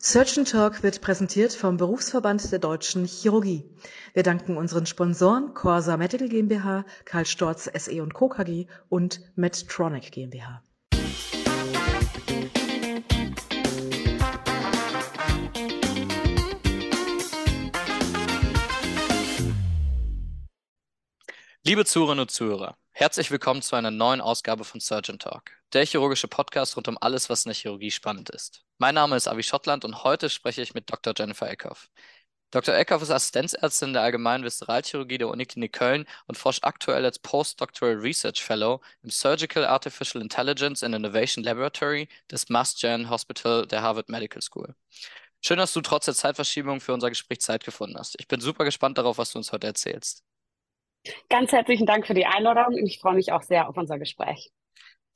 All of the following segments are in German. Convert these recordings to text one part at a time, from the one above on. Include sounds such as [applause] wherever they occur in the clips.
Surgeon Talk wird präsentiert vom Berufsverband der Deutschen Chirurgie. Wir danken unseren Sponsoren Corsa Medical GmbH, Karl Storz SE und Co. KG und Medtronic GmbH. Liebe Zuhörerinnen und Zuhörer, herzlich willkommen zu einer neuen Ausgabe von Surgeon Talk, der chirurgische Podcast rund um alles, was in der Chirurgie spannend ist. Mein Name ist Avi Schottland und heute spreche ich mit Dr. Jennifer Eckhoff. Dr. Eckhoff ist Assistenzärztin der Allgemeinen Visceralchirurgie der Uniklinik Köln und forscht aktuell als Postdoctoral Research Fellow im Surgical Artificial Intelligence and Innovation Laboratory des Mass Gen Hospital der Harvard Medical School. Schön, dass du trotz der Zeitverschiebung für unser Gespräch Zeit gefunden hast. Ich bin super gespannt darauf, was du uns heute erzählst. Ganz herzlichen Dank für die Einladung und ich freue mich auch sehr auf unser Gespräch.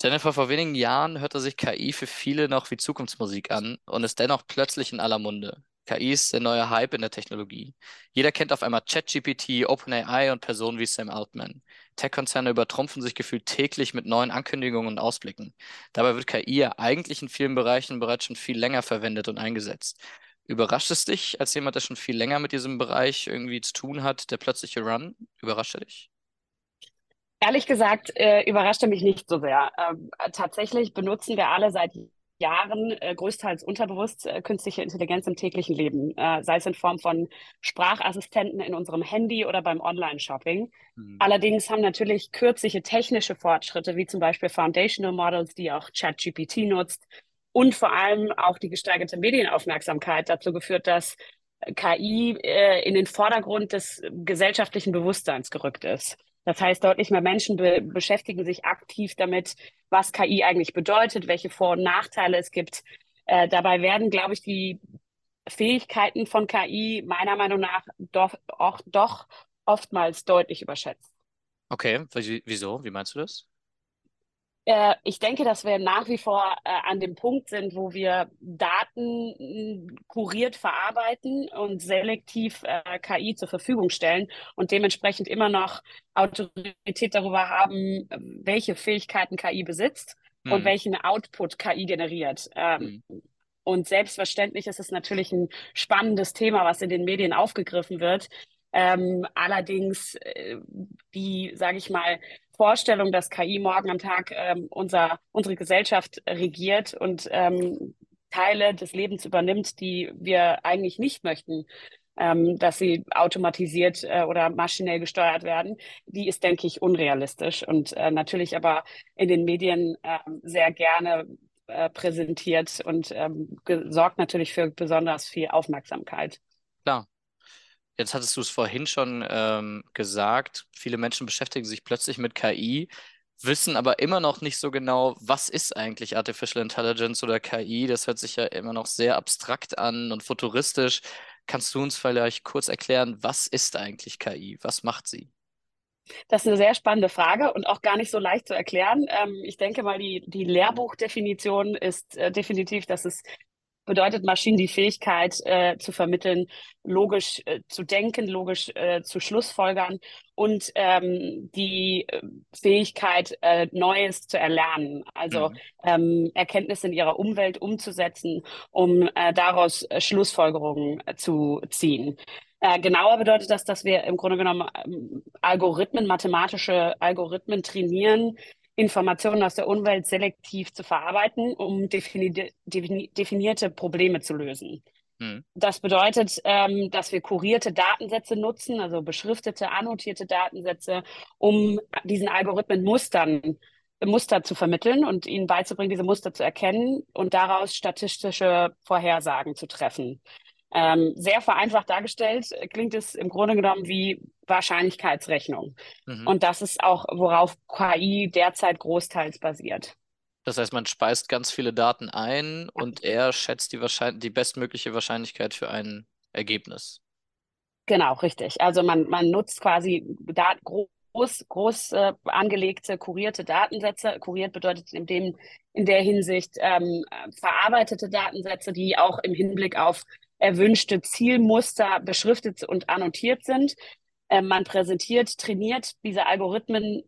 Jennifer, vor wenigen Jahren hörte sich KI für viele noch wie Zukunftsmusik an und ist dennoch plötzlich in aller Munde. KI ist der neue Hype in der Technologie. Jeder kennt auf einmal ChatGPT, OpenAI und Personen wie Sam Altman. Tech-Konzerne übertrumpfen sich gefühlt täglich mit neuen Ankündigungen und Ausblicken. Dabei wird KI ja eigentlich in vielen Bereichen bereits schon viel länger verwendet und eingesetzt. Überrascht es dich als jemand, der schon viel länger mit diesem Bereich irgendwie zu tun hat, der plötzliche Run? Überrascht er dich? Ehrlich gesagt, äh, überrascht er mich nicht so sehr. Ähm, tatsächlich benutzen wir alle seit Jahren äh, größtenteils unterbewusst äh, künstliche Intelligenz im täglichen Leben, äh, sei es in Form von Sprachassistenten in unserem Handy oder beim Online-Shopping. Mhm. Allerdings haben natürlich kürzliche technische Fortschritte, wie zum Beispiel Foundational Models, die auch ChatGPT nutzt, und vor allem auch die gesteigerte Medienaufmerksamkeit dazu geführt, dass KI äh, in den Vordergrund des gesellschaftlichen Bewusstseins gerückt ist. Das heißt, deutlich mehr Menschen be beschäftigen sich aktiv damit, was KI eigentlich bedeutet, welche Vor- und Nachteile es gibt. Äh, dabei werden, glaube ich, die Fähigkeiten von KI meiner Meinung nach doch, auch, doch oftmals deutlich überschätzt. Okay, wieso? Wie meinst du das? Äh, ich denke, dass wir nach wie vor äh, an dem Punkt sind, wo wir Daten hm, kuriert verarbeiten und selektiv äh, KI zur Verfügung stellen und dementsprechend immer noch Autorität darüber haben, welche Fähigkeiten KI besitzt mhm. und welchen Output KI generiert. Ähm, mhm. Und selbstverständlich ist es natürlich ein spannendes Thema, was in den Medien aufgegriffen wird. Ähm, allerdings äh, die, sage ich mal, Vorstellung, dass KI morgen am Tag ähm, unser, unsere Gesellschaft regiert und ähm, Teile des Lebens übernimmt, die wir eigentlich nicht möchten, ähm, dass sie automatisiert äh, oder maschinell gesteuert werden, die ist, denke ich, unrealistisch und äh, natürlich aber in den Medien äh, sehr gerne äh, präsentiert und ähm, sorgt natürlich für besonders viel Aufmerksamkeit. Klar. Jetzt hattest du es vorhin schon ähm, gesagt, viele Menschen beschäftigen sich plötzlich mit KI, wissen aber immer noch nicht so genau, was ist eigentlich Artificial Intelligence oder KI. Das hört sich ja immer noch sehr abstrakt an und futuristisch. Kannst du uns vielleicht kurz erklären, was ist eigentlich KI? Was macht sie? Das ist eine sehr spannende Frage und auch gar nicht so leicht zu erklären. Ähm, ich denke mal, die, die Lehrbuchdefinition ist äh, definitiv, dass es bedeutet Maschinen die Fähigkeit äh, zu vermitteln, logisch äh, zu denken, logisch äh, zu schlussfolgern und ähm, die äh, Fähigkeit, äh, Neues zu erlernen, also mhm. ähm, Erkenntnisse in ihrer Umwelt umzusetzen, um äh, daraus Schlussfolgerungen zu ziehen. Genauer bedeutet das, dass wir im Grunde genommen ähm, Algorithmen, mathematische Algorithmen trainieren, Informationen aus der Umwelt selektiv zu verarbeiten, um defini defini definierte Probleme zu lösen. Hm. Das bedeutet, ähm, dass wir kurierte Datensätze nutzen, also beschriftete, annotierte Datensätze, um diesen Algorithmen Mustern Muster zu vermitteln und ihnen beizubringen, diese Muster zu erkennen und daraus statistische Vorhersagen zu treffen. Ähm, sehr vereinfacht dargestellt klingt es im Grunde genommen wie Wahrscheinlichkeitsrechnung. Mhm. Und das ist auch, worauf KI derzeit großteils basiert. Das heißt, man speist ganz viele Daten ein und er schätzt die, Wahrscheinlich die bestmögliche Wahrscheinlichkeit für ein Ergebnis. Genau, richtig. Also man, man nutzt quasi Dat groß, groß äh, angelegte, kurierte Datensätze. Kuriert bedeutet in, dem, in der Hinsicht ähm, verarbeitete Datensätze, die auch im Hinblick auf erwünschte Zielmuster beschriftet und annotiert sind. Ähm, man präsentiert, trainiert diese Algorithmen,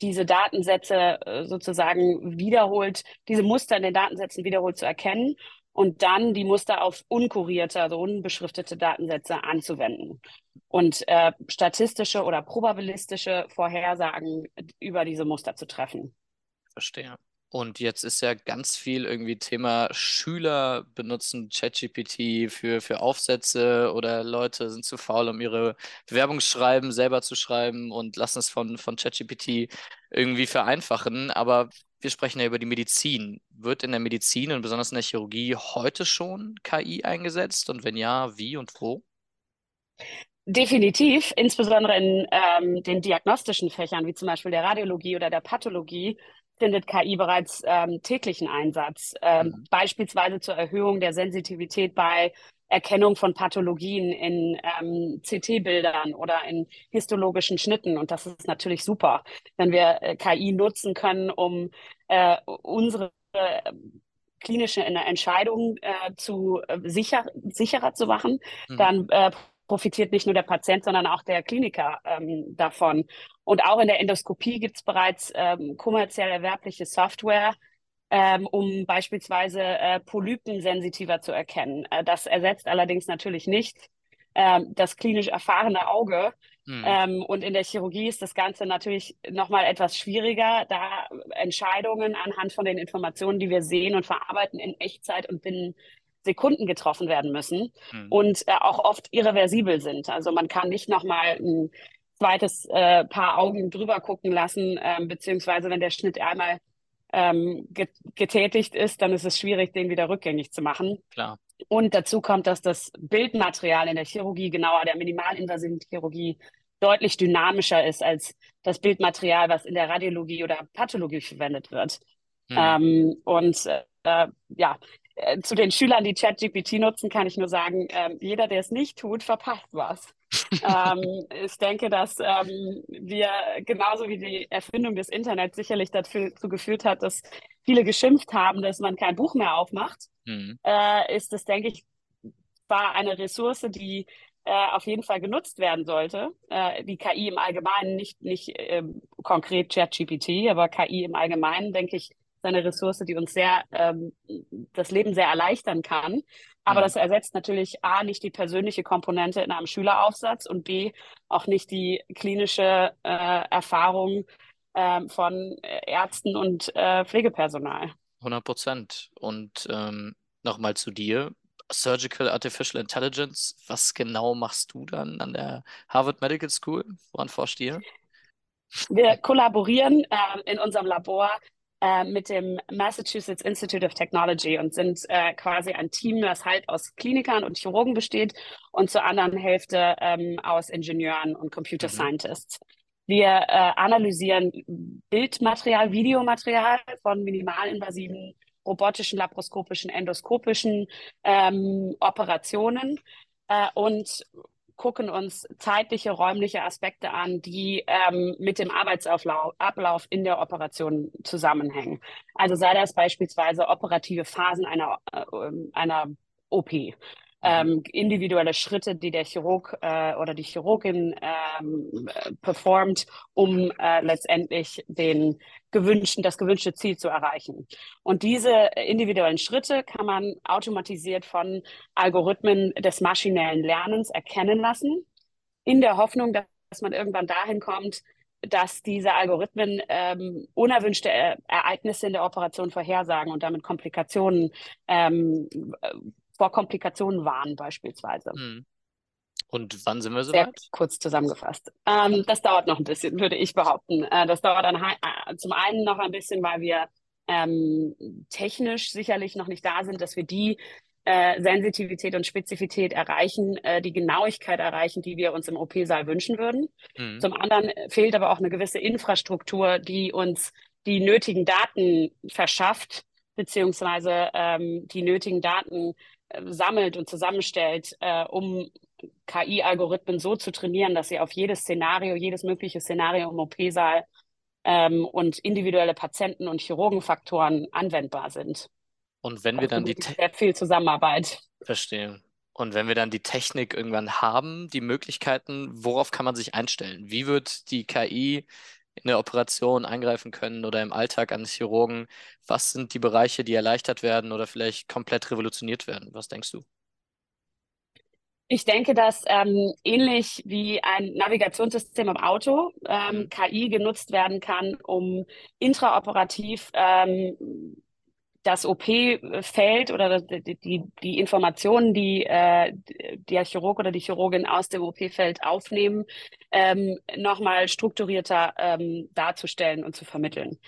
diese Datensätze äh, sozusagen wiederholt, diese Muster in den Datensätzen wiederholt zu erkennen und dann die Muster auf unkurierte, also unbeschriftete Datensätze anzuwenden und äh, statistische oder probabilistische Vorhersagen über diese Muster zu treffen. Verstehe. Und jetzt ist ja ganz viel irgendwie Thema Schüler benutzen ChatGPT für, für Aufsätze oder Leute sind zu faul, um ihre Bewerbungsschreiben selber zu schreiben und lassen es von, von ChatGPT irgendwie vereinfachen. Aber wir sprechen ja über die Medizin. Wird in der Medizin und besonders in der Chirurgie heute schon KI eingesetzt? Und wenn ja, wie und wo? Definitiv, insbesondere in ähm, den diagnostischen Fächern, wie zum Beispiel der Radiologie oder der Pathologie, findet KI bereits ähm, täglichen Einsatz, ähm, mhm. beispielsweise zur Erhöhung der Sensitivität bei Erkennung von Pathologien in ähm, CT-Bildern oder in histologischen Schnitten. Und das ist natürlich super, wenn wir äh, KI nutzen können, um äh, unsere äh, klinische Entscheidungen zu äh, sicher, sicherer zu machen. Mhm. Dann äh, profitiert nicht nur der Patient, sondern auch der Kliniker ähm, davon. Und auch in der Endoskopie gibt es bereits ähm, kommerziell erwerbliche Software, ähm, um beispielsweise äh, Polypen sensitiver zu erkennen. Äh, das ersetzt allerdings natürlich nicht äh, das klinisch erfahrene Auge. Mhm. Ähm, und in der Chirurgie ist das Ganze natürlich nochmal etwas schwieriger, da Entscheidungen anhand von den Informationen, die wir sehen und verarbeiten, in Echtzeit und binnen Sekunden getroffen werden müssen mhm. und äh, auch oft irreversibel sind. Also man kann nicht nochmal ein zweites äh, Paar Augen drüber gucken lassen, äh, beziehungsweise wenn der Schnitt einmal ähm, getätigt ist, dann ist es schwierig, den wieder rückgängig zu machen. Klar. Und dazu kommt, dass das Bildmaterial in der Chirurgie, genauer der minimalinvasiven Chirurgie, deutlich dynamischer ist als das Bildmaterial, was in der Radiologie oder Pathologie verwendet wird. Mhm. Ähm, und äh, ja, äh, zu den Schülern, die ChatGPT nutzen, kann ich nur sagen, äh, jeder, der es nicht tut, verpasst was. [laughs] ähm, ich denke, dass ähm, wir genauso wie die Erfindung des Internets sicherlich dazu geführt hat, dass viele geschimpft haben, dass man kein Buch mehr aufmacht, mhm. äh, ist das, denke ich, war eine Ressource, die äh, auf jeden Fall genutzt werden sollte. Äh, die KI im Allgemeinen, nicht, nicht ähm, konkret ChatGPT, aber KI im Allgemeinen, denke ich, eine Ressource, die uns sehr ähm, das Leben sehr erleichtern kann. Aber mhm. das ersetzt natürlich A, nicht die persönliche Komponente in einem Schüleraufsatz und B, auch nicht die klinische äh, Erfahrung äh, von Ärzten und äh, Pflegepersonal. 100 Prozent. Und ähm, nochmal zu dir. Surgical Artificial Intelligence, was genau machst du dann an der Harvard Medical School? Woran forscht ihr? Wir kollaborieren äh, in unserem Labor äh, mit dem Massachusetts Institute of Technology und sind äh, quasi ein Team, das halt aus Klinikern und Chirurgen besteht und zur anderen Hälfte ähm, aus Ingenieuren und Computer mhm. Scientists. Wir äh, analysieren Bildmaterial, Videomaterial von minimalinvasiven robotischen, laparoskopischen, endoskopischen ähm, Operationen äh, und gucken uns zeitliche, räumliche Aspekte an, die ähm, mit dem Arbeitsablauf in der Operation zusammenhängen. Also sei das beispielsweise operative Phasen einer, äh, einer OP, ähm, individuelle Schritte, die der Chirurg äh, oder die Chirurgin ähm, performt, um äh, letztendlich den gewünschten, das gewünschte Ziel zu erreichen. Und diese individuellen Schritte kann man automatisiert von Algorithmen des maschinellen Lernens erkennen lassen, in der Hoffnung, dass man irgendwann dahin kommt, dass diese Algorithmen ähm, unerwünschte e Ereignisse in der Operation vorhersagen und damit Komplikationen ähm, vor Komplikationen warnen beispielsweise. Hm. Und wann sind wir soweit? Sehr kurz zusammengefasst. Ähm, das dauert noch ein bisschen, würde ich behaupten. Äh, das dauert dann äh, zum einen noch ein bisschen, weil wir ähm, technisch sicherlich noch nicht da sind, dass wir die äh, Sensitivität und Spezifität erreichen, äh, die Genauigkeit erreichen, die wir uns im OP-Saal wünschen würden. Mhm. Zum anderen fehlt aber auch eine gewisse Infrastruktur, die uns die nötigen Daten verschafft, beziehungsweise ähm, die nötigen Daten äh, sammelt und zusammenstellt, äh, um KI-Algorithmen so zu trainieren, dass sie auf jedes Szenario, jedes mögliche Szenario im OP-Saal ähm, und individuelle Patienten- und Chirurgenfaktoren anwendbar sind. Und wenn wir dann die sehr viel Zusammenarbeit. Verstehe. Und wenn wir dann die Technik irgendwann haben, die Möglichkeiten, worauf kann man sich einstellen? Wie wird die KI in der Operation eingreifen können oder im Alltag eines Chirurgen? Was sind die Bereiche, die erleichtert werden oder vielleicht komplett revolutioniert werden? Was denkst du? Ich denke, dass ähm, ähnlich wie ein Navigationssystem im Auto ähm. KI genutzt werden kann, um intraoperativ ähm, das OP-Feld oder die, die, die Informationen, die äh, der Chirurg oder die Chirurgin aus dem OP-Feld aufnehmen, ähm, nochmal strukturierter ähm, darzustellen und zu vermitteln.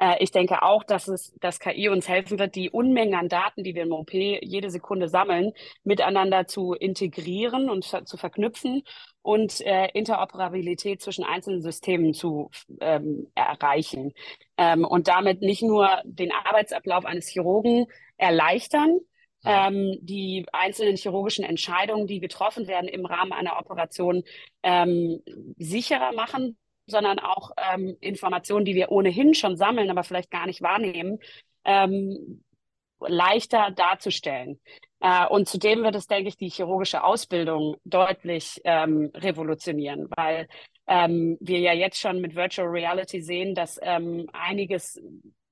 Äh, ich denke auch, dass es, dass KI uns helfen wird, die Unmengen an Daten, die wir im OP jede Sekunde sammeln, miteinander zu integrieren und zu verknüpfen und äh, Interoperabilität zwischen einzelnen Systemen zu ähm, erreichen. Ähm, und damit nicht nur den Arbeitsablauf eines Chirurgen erleichtern, ähm, die einzelnen chirurgischen Entscheidungen, die getroffen werden im Rahmen einer Operation, ähm, sicherer machen, sondern auch ähm, Informationen, die wir ohnehin schon sammeln, aber vielleicht gar nicht wahrnehmen, ähm, leichter darzustellen. Äh, und zudem wird es, denke ich, die chirurgische Ausbildung deutlich ähm, revolutionieren, weil ähm, wir ja jetzt schon mit Virtual Reality sehen, dass ähm, einiges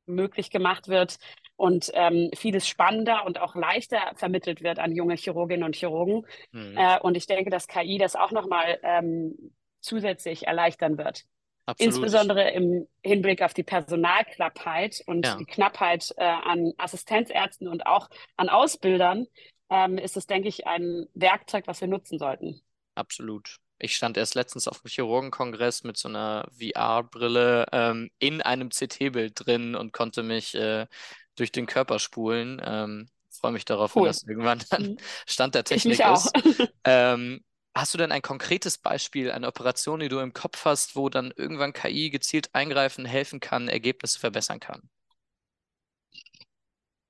möglich gemacht wird und ähm, vieles spannender und auch leichter vermittelt wird an junge Chirurginnen und Chirurgen. Mhm. Äh, und ich denke, dass KI das auch nochmal ähm, zusätzlich erleichtern wird. Absolut. Insbesondere im Hinblick auf die Personalknappheit und ja. die Knappheit äh, an Assistenzärzten und auch an Ausbildern ähm, ist es, denke ich, ein Werkzeug, was wir nutzen sollten. Absolut. Ich stand erst letztens auf dem Chirurgenkongress mit so einer VR-Brille ähm, in einem CT-Bild drin und konnte mich äh, durch den Körper spulen. Ähm, freue mich darauf, cool. wenn das irgendwann dann mhm. [laughs] Stand der Technik ist. [laughs] Ähm, Hast du denn ein konkretes Beispiel, eine Operation, die du im Kopf hast, wo dann irgendwann KI gezielt eingreifen, helfen kann, Ergebnisse verbessern kann?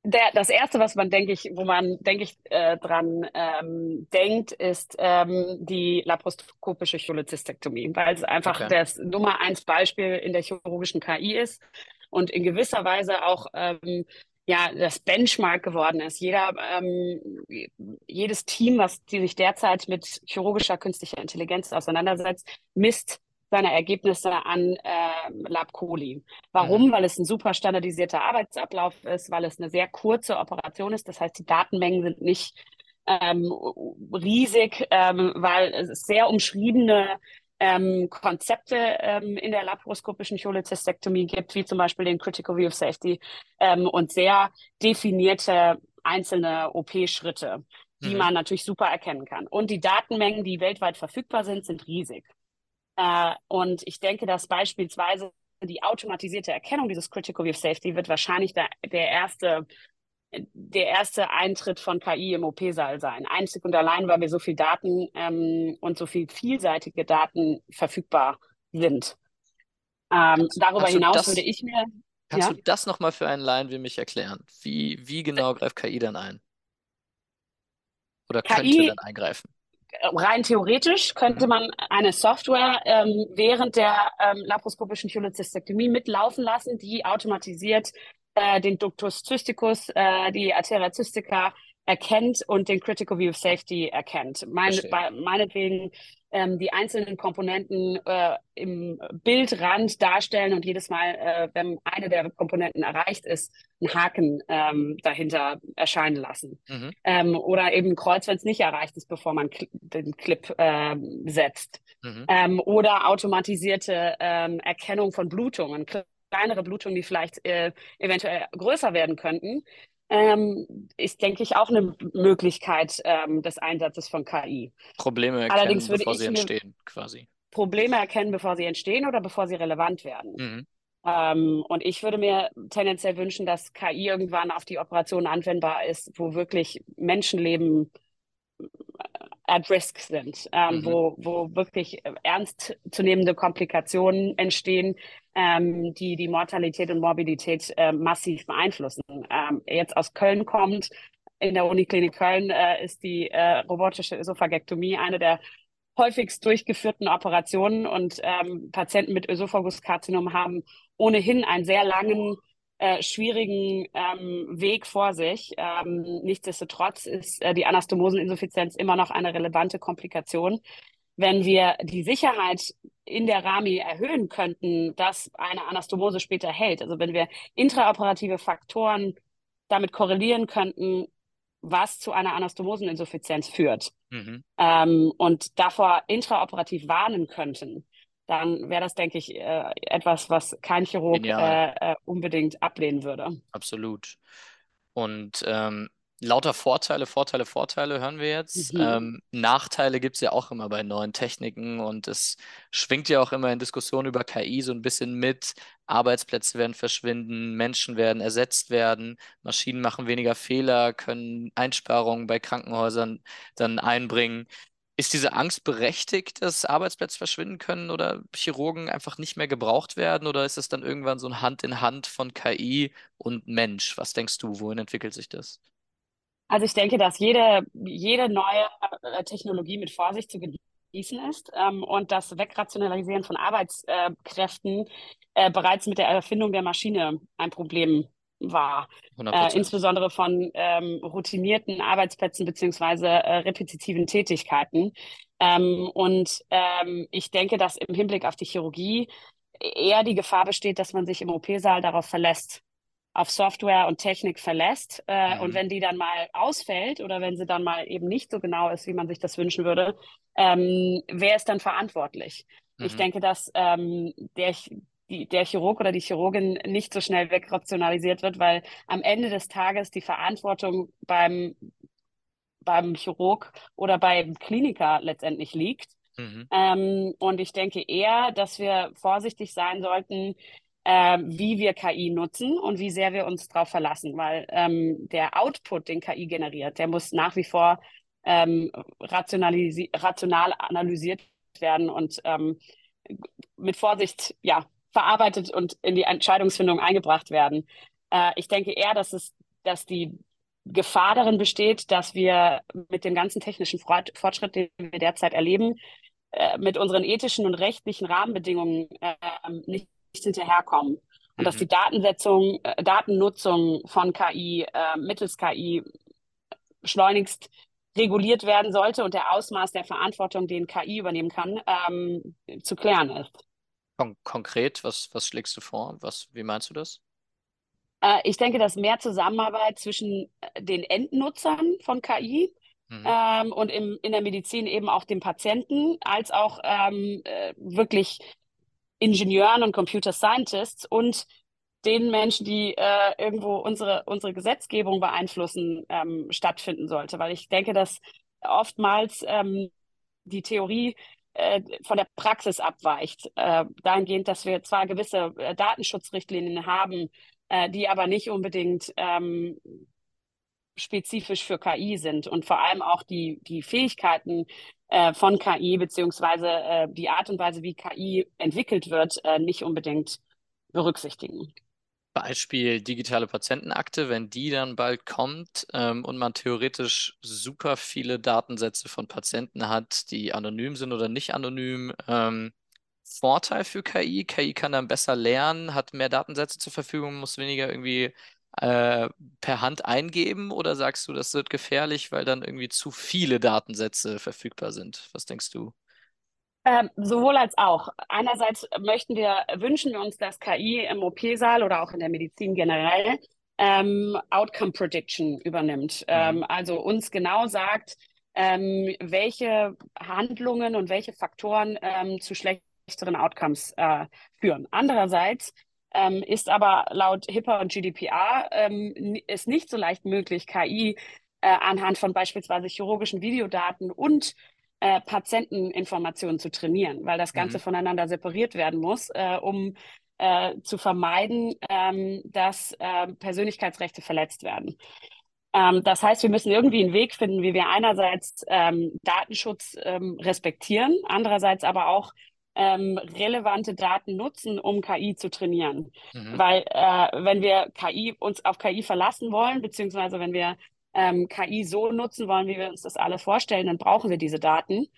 Der, das erste, was man, denke ich, wo man, denke ich, äh, dran ähm, denkt, ist ähm, die laparoskopische Cholezystektomie, weil es einfach okay. das Nummer eins Beispiel in der chirurgischen KI ist und in gewisser Weise auch ähm, ja das Benchmark geworden ist. Jeder, ähm, jedes Team, was die sich derzeit mit chirurgischer künstlicher Intelligenz auseinandersetzt, misst seine Ergebnisse an äh, LabColi. Warum? Mhm. Weil es ein super standardisierter Arbeitsablauf ist, weil es eine sehr kurze Operation ist. Das heißt, die Datenmengen sind nicht ähm, riesig, ähm, weil es sehr umschriebene ähm, Konzepte ähm, in der laparoskopischen Cholezystektomie gibt, wie zum Beispiel den Critical View of Safety ähm, und sehr definierte einzelne OP-Schritte, die mhm. man natürlich super erkennen kann. Und die Datenmengen, die weltweit verfügbar sind, sind riesig. Äh, und ich denke, dass beispielsweise die automatisierte Erkennung dieses Critical View of Safety wird wahrscheinlich der, der erste der erste Eintritt von KI im OP-Saal sein. Einzig und allein, weil wir so viel Daten ähm, und so viel vielseitige Daten verfügbar sind. Ähm, darüber hinaus das, würde ich mir. Kannst ja? du das nochmal für einen Laien wie mich erklären? Wie, wie genau greift KI dann ein? Oder KI, könnte dann eingreifen? Rein theoretisch könnte man eine Software ähm, während der ähm, laparoskopischen Cholezystektomie mitlaufen lassen, die automatisiert äh, den Ductus cysticus, äh, die Arteria cystica erkennt und den Critical View of Safety erkennt. Mein, bei, meinetwegen ähm, die einzelnen Komponenten äh, im Bildrand darstellen und jedes Mal, äh, wenn eine der Komponenten erreicht ist, einen Haken ähm, dahinter erscheinen lassen. Mhm. Ähm, oder eben ein Kreuz, wenn es nicht erreicht ist, bevor man kl den Clip äh, setzt. Mhm. Ähm, oder automatisierte ähm, Erkennung von Blutungen kleinere Blutungen, die vielleicht äh, eventuell größer werden könnten, ähm, ist, denke ich, auch eine Möglichkeit ähm, des Einsatzes von KI. Probleme erkennen, Allerdings bevor sie entstehen, quasi. Probleme erkennen, bevor sie entstehen oder bevor sie relevant werden. Mhm. Ähm, und ich würde mir tendenziell wünschen, dass KI irgendwann auf die Operation anwendbar ist, wo wirklich Menschenleben äh, at risk sind, ähm, mhm. wo, wo wirklich ernstzunehmende Komplikationen entstehen, ähm, die die Mortalität und Morbidität äh, massiv beeinflussen. Ähm, jetzt aus Köln kommt, in der Uniklinik Köln äh, ist die äh, robotische Ösophagektomie eine der häufigst durchgeführten Operationen und ähm, Patienten mit Ösophaguskarzinom haben ohnehin einen sehr langen, äh, schwierigen ähm, Weg vor sich. Ähm, nichtsdestotrotz ist äh, die Anastomoseninsuffizienz immer noch eine relevante Komplikation wenn wir die Sicherheit in der Rami erhöhen könnten, dass eine Anastomose später hält. Also wenn wir intraoperative Faktoren damit korrelieren könnten, was zu einer Anastomoseninsuffizienz führt mhm. ähm, und davor intraoperativ warnen könnten, dann wäre das, denke ich, äh, etwas, was kein Chirurg äh, äh, unbedingt ablehnen würde. Absolut. Und ähm, lauter Vorteile, Vorteile, Vorteile hören wir jetzt. Mhm. Ähm, Nachteile gibt es ja auch immer bei neuen Techniken und es schwingt ja auch immer in Diskussionen über KI so ein bisschen mit. Arbeitsplätze werden verschwinden, Menschen werden ersetzt werden, Maschinen machen weniger Fehler, können Einsparungen bei Krankenhäusern dann einbringen. Ist diese Angst berechtigt, dass Arbeitsplätze verschwinden können oder Chirurgen einfach nicht mehr gebraucht werden? Oder ist es dann irgendwann so ein Hand in Hand von KI und Mensch? Was denkst du, wohin entwickelt sich das? Also ich denke, dass jede, jede neue äh, Technologie mit Vorsicht zu genießen ist ähm, und das Wegrationalisieren von Arbeitskräften äh, bereits mit der Erfindung der Maschine ein Problem war, äh, insbesondere von ähm, routinierten Arbeitsplätzen beziehungsweise äh, repetitiven Tätigkeiten. Ähm, und ähm, ich denke, dass im Hinblick auf die Chirurgie eher die Gefahr besteht, dass man sich im OP-Saal darauf verlässt, auf Software und Technik verlässt. Äh, mhm. Und wenn die dann mal ausfällt oder wenn sie dann mal eben nicht so genau ist, wie man sich das wünschen würde, ähm, wer ist dann verantwortlich? Mhm. Ich denke, dass ähm, der, die, der Chirurg oder die Chirurgin nicht so schnell wegrationalisiert wird, weil am Ende des Tages die Verantwortung beim, beim Chirurg oder beim Kliniker letztendlich liegt. Mhm. Ähm, und ich denke eher, dass wir vorsichtig sein sollten, wie wir KI nutzen und wie sehr wir uns darauf verlassen, weil ähm, der Output, den KI generiert, der muss nach wie vor ähm, rational analysiert werden und ähm, mit Vorsicht ja, verarbeitet und in die Entscheidungsfindung eingebracht werden. Äh, ich denke eher, dass es, dass die Gefahr darin besteht, dass wir mit dem ganzen technischen Fortschritt, den wir derzeit erleben, äh, mit unseren ethischen und rechtlichen Rahmenbedingungen äh, nicht hinterherkommen. Und mhm. dass die Datensetzung, äh, Datennutzung von KI äh, mittels KI schleunigst reguliert werden sollte und der Ausmaß der Verantwortung, den KI übernehmen kann, ähm, zu klären ist. Kon konkret, was, was schlägst du vor? Was, wie meinst du das? Äh, ich denke, dass mehr Zusammenarbeit zwischen äh, den Endnutzern von KI mhm. ähm, und im, in der Medizin eben auch dem Patienten, als auch ähm, äh, wirklich Ingenieuren und Computer Scientists und den Menschen, die äh, irgendwo unsere, unsere Gesetzgebung beeinflussen, ähm, stattfinden sollte. Weil ich denke, dass oftmals ähm, die Theorie äh, von der Praxis abweicht, äh, dahingehend, dass wir zwar gewisse äh, Datenschutzrichtlinien haben, äh, die aber nicht unbedingt ähm, spezifisch für KI sind und vor allem auch die, die Fähigkeiten äh, von KI beziehungsweise äh, die Art und Weise, wie KI entwickelt wird, äh, nicht unbedingt berücksichtigen. Beispiel digitale Patientenakte, wenn die dann bald kommt ähm, und man theoretisch super viele Datensätze von Patienten hat, die anonym sind oder nicht anonym, ähm, Vorteil für KI. KI kann dann besser lernen, hat mehr Datensätze zur Verfügung, muss weniger irgendwie äh, per Hand eingeben oder sagst du, das wird gefährlich, weil dann irgendwie zu viele Datensätze verfügbar sind? Was denkst du? Ähm, sowohl als auch. Einerseits möchten wir, wünschen wir uns, dass KI im OP-Saal oder auch in der Medizin generell ähm, Outcome Prediction übernimmt. Mhm. Ähm, also uns genau sagt, ähm, welche Handlungen und welche Faktoren ähm, zu schlechteren Outcomes äh, führen. Andererseits ähm, ist aber laut HIPAA und GDPR ähm, ist nicht so leicht möglich, KI äh, anhand von beispielsweise chirurgischen Videodaten und äh, Patienteninformationen zu trainieren, weil das Ganze mhm. voneinander separiert werden muss, äh, um äh, zu vermeiden, ähm, dass äh, Persönlichkeitsrechte verletzt werden. Ähm, das heißt, wir müssen irgendwie einen Weg finden, wie wir einerseits ähm, Datenschutz ähm, respektieren, andererseits aber auch ähm, relevante Daten nutzen, um KI zu trainieren. Mhm. Weil äh, wenn wir KI uns auf KI verlassen wollen, beziehungsweise wenn wir ähm, KI so nutzen wollen, wie wir uns das alle vorstellen, dann brauchen wir diese Daten.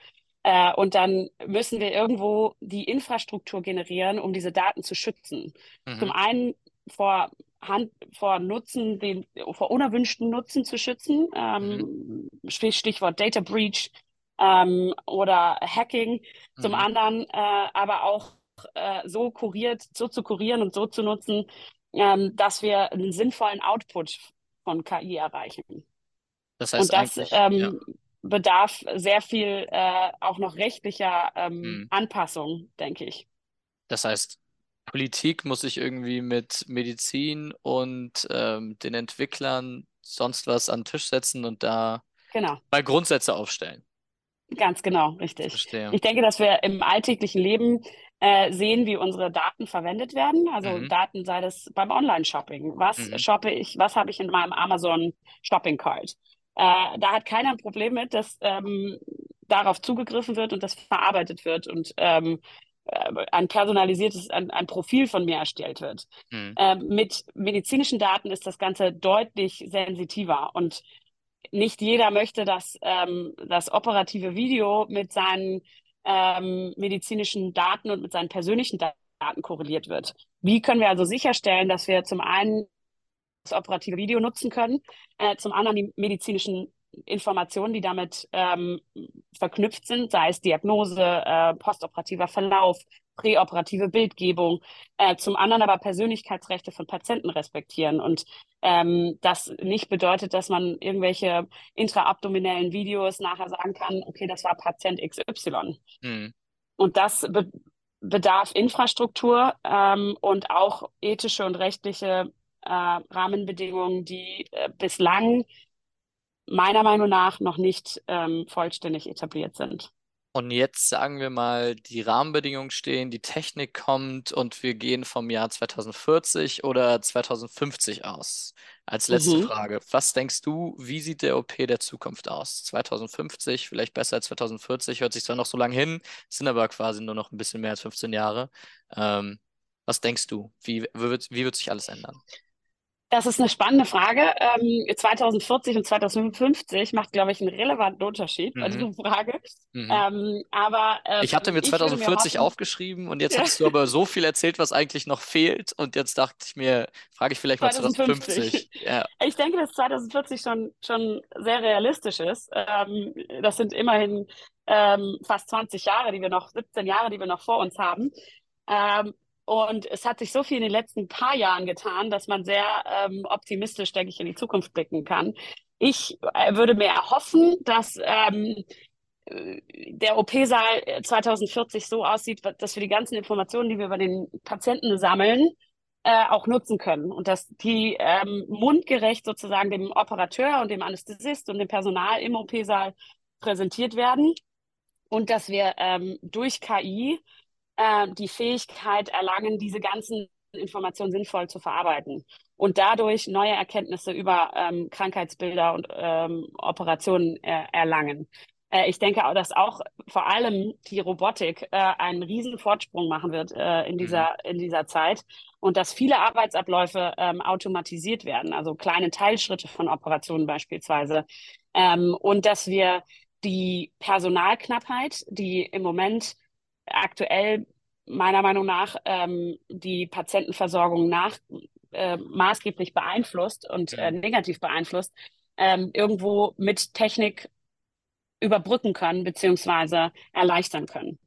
Äh, und dann müssen wir irgendwo die Infrastruktur generieren, um diese Daten zu schützen. Mhm. Zum einen vor Hand, vor Nutzen, den, vor unerwünschten Nutzen zu schützen. Ähm, mhm. Stichwort Data Breach, ähm, oder Hacking. Zum mhm. anderen äh, aber auch äh, so kuriert, so zu kurieren und so zu nutzen, ähm, dass wir einen sinnvollen Output von KI erreichen. Das heißt und das ähm, ja. bedarf sehr viel äh, auch noch rechtlicher ähm, mhm. Anpassung, denke ich. Das heißt, Politik muss sich irgendwie mit Medizin und ähm, den Entwicklern sonst was an den Tisch setzen und da genau. mal Grundsätze aufstellen. Ganz genau, richtig. Verstehe. Ich denke, dass wir im alltäglichen Leben äh, sehen, wie unsere Daten verwendet werden. Also mhm. Daten sei das beim Online-Shopping. Was mhm. shoppe ich, was habe ich in meinem Amazon Shopping Cart? Äh, da hat keiner ein Problem mit, dass ähm, darauf zugegriffen wird und das verarbeitet wird und ähm, äh, ein personalisiertes, ein, ein, Profil von mir erstellt wird. Mhm. Ähm, mit medizinischen Daten ist das Ganze deutlich sensitiver und nicht jeder möchte, dass ähm, das operative Video mit seinen ähm, medizinischen Daten und mit seinen persönlichen Daten korreliert wird. Wie können wir also sicherstellen, dass wir zum einen das operative Video nutzen können, äh, zum anderen die medizinischen Informationen, die damit ähm, verknüpft sind, sei es Diagnose, äh, postoperativer Verlauf, präoperative Bildgebung, äh, zum anderen aber Persönlichkeitsrechte von Patienten respektieren. Und ähm, das nicht bedeutet, dass man irgendwelche intraabdominellen Videos nachher sagen kann, okay, das war Patient XY. Mhm. Und das be bedarf Infrastruktur ähm, und auch ethische und rechtliche äh, Rahmenbedingungen, die äh, bislang meiner Meinung nach noch nicht ähm, vollständig etabliert sind. Und jetzt sagen wir mal, die Rahmenbedingungen stehen, die Technik kommt und wir gehen vom Jahr 2040 oder 2050 aus. Als letzte mhm. Frage, was denkst du, wie sieht der OP der Zukunft aus? 2050, vielleicht besser als 2040, hört sich zwar noch so lange hin, sind aber quasi nur noch ein bisschen mehr als 15 Jahre. Ähm, was denkst du, wie, wie, wird, wie wird sich alles ändern? Das ist eine spannende Frage. Ähm, 2040 und 2050 macht, glaube ich, einen relevanten Unterschied mhm. bei dieser Frage. Mhm. Ähm, aber ähm, ich hatte mir 2040 mir aufgeschrieben und jetzt ja. hast du aber so viel erzählt, was eigentlich noch fehlt. Und jetzt dachte ich mir, frage ich vielleicht mal 2050. Ja. Ich denke, dass 2040 schon, schon sehr realistisch ist. Ähm, das sind immerhin ähm, fast 20 Jahre, die wir noch, 17 Jahre, die wir noch vor uns haben. Ähm, und es hat sich so viel in den letzten paar Jahren getan, dass man sehr ähm, optimistisch, denke ich, in die Zukunft blicken kann. Ich äh, würde mir erhoffen, dass ähm, der OP-Saal 2040 so aussieht, dass wir die ganzen Informationen, die wir über den Patienten sammeln, äh, auch nutzen können und dass die ähm, mundgerecht sozusagen dem Operateur und dem Anästhesist und dem Personal im OP-Saal präsentiert werden und dass wir ähm, durch KI äh, die Fähigkeit erlangen, diese ganzen Informationen sinnvoll zu verarbeiten und dadurch neue Erkenntnisse über ähm, Krankheitsbilder und ähm, Operationen äh, erlangen. Äh, ich denke auch, dass auch vor allem die Robotik äh, einen riesen Fortsprung machen wird äh, in, dieser, mhm. in dieser Zeit und dass viele Arbeitsabläufe ähm, automatisiert werden, also kleine Teilschritte von Operationen beispielsweise. Ähm, und dass wir die Personalknappheit, die im Moment aktuell meiner Meinung nach ähm, die Patientenversorgung nach, äh, maßgeblich beeinflusst und äh, negativ beeinflusst, ähm, irgendwo mit Technik überbrücken können beziehungsweise erleichtern können.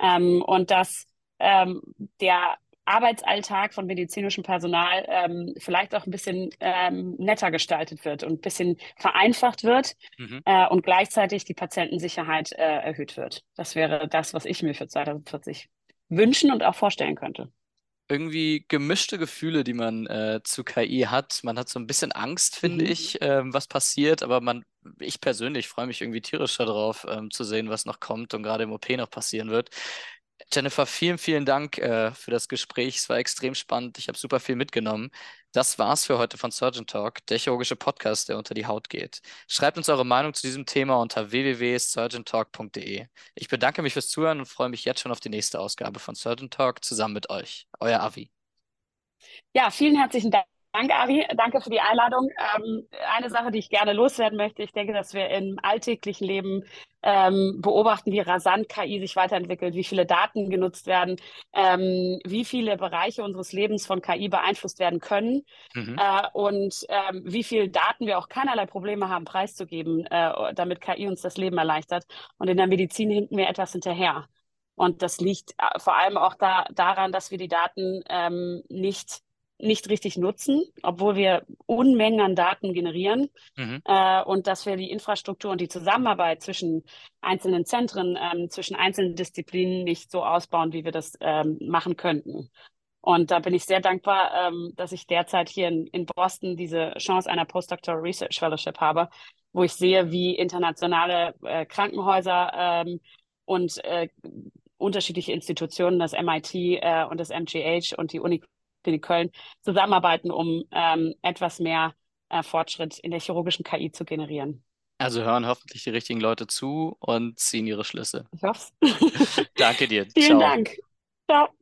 Ähm, und dass ähm, der Arbeitsalltag von medizinischem Personal ähm, vielleicht auch ein bisschen ähm, netter gestaltet wird und ein bisschen vereinfacht wird mhm. äh, und gleichzeitig die Patientensicherheit äh, erhöht wird. Das wäre das, was ich mir für 2040 wünschen und auch vorstellen könnte. Irgendwie gemischte Gefühle, die man äh, zu KI hat. Man hat so ein bisschen Angst, finde mhm. ich, ähm, was passiert, aber man, ich persönlich freue mich irgendwie tierisch darauf, ähm, zu sehen, was noch kommt und gerade im OP noch passieren wird. Jennifer, vielen, vielen Dank äh, für das Gespräch. Es war extrem spannend. Ich habe super viel mitgenommen. Das war's für heute von Surgeon Talk, der chirurgische Podcast, der unter die Haut geht. Schreibt uns eure Meinung zu diesem Thema unter www.surgeontalk.de. Ich bedanke mich fürs Zuhören und freue mich jetzt schon auf die nächste Ausgabe von Surgeon Talk zusammen mit euch. Euer Avi. Ja, vielen herzlichen Dank Danke, Avi. Danke für die Einladung. Ähm, eine Sache, die ich gerne loswerden möchte, ich denke, dass wir im alltäglichen Leben ähm, beobachten, wie rasant KI sich weiterentwickelt, wie viele Daten genutzt werden, ähm, wie viele Bereiche unseres Lebens von KI beeinflusst werden können mhm. äh, und ähm, wie viele Daten wir auch keinerlei Probleme haben preiszugeben, äh, damit KI uns das Leben erleichtert. Und in der Medizin hinken wir etwas hinterher. Und das liegt äh, vor allem auch da, daran, dass wir die Daten ähm, nicht nicht richtig nutzen, obwohl wir Unmengen an Daten generieren mhm. äh, und dass wir die Infrastruktur und die Zusammenarbeit zwischen einzelnen Zentren, ähm, zwischen einzelnen Disziplinen nicht so ausbauen, wie wir das ähm, machen könnten. Und da bin ich sehr dankbar, ähm, dass ich derzeit hier in, in Boston diese Chance einer Postdoctoral Research Fellowship habe, wo ich sehe, wie internationale äh, Krankenhäuser ähm, und äh, unterschiedliche Institutionen, das MIT äh, und das MGH und die Uni Klinik Köln zusammenarbeiten, um ähm, etwas mehr äh, Fortschritt in der chirurgischen KI zu generieren. Also hören hoffentlich die richtigen Leute zu und ziehen ihre Schlüsse. Ich hoffe [laughs] Danke dir. [laughs] Vielen Ciao. Dank. Ciao.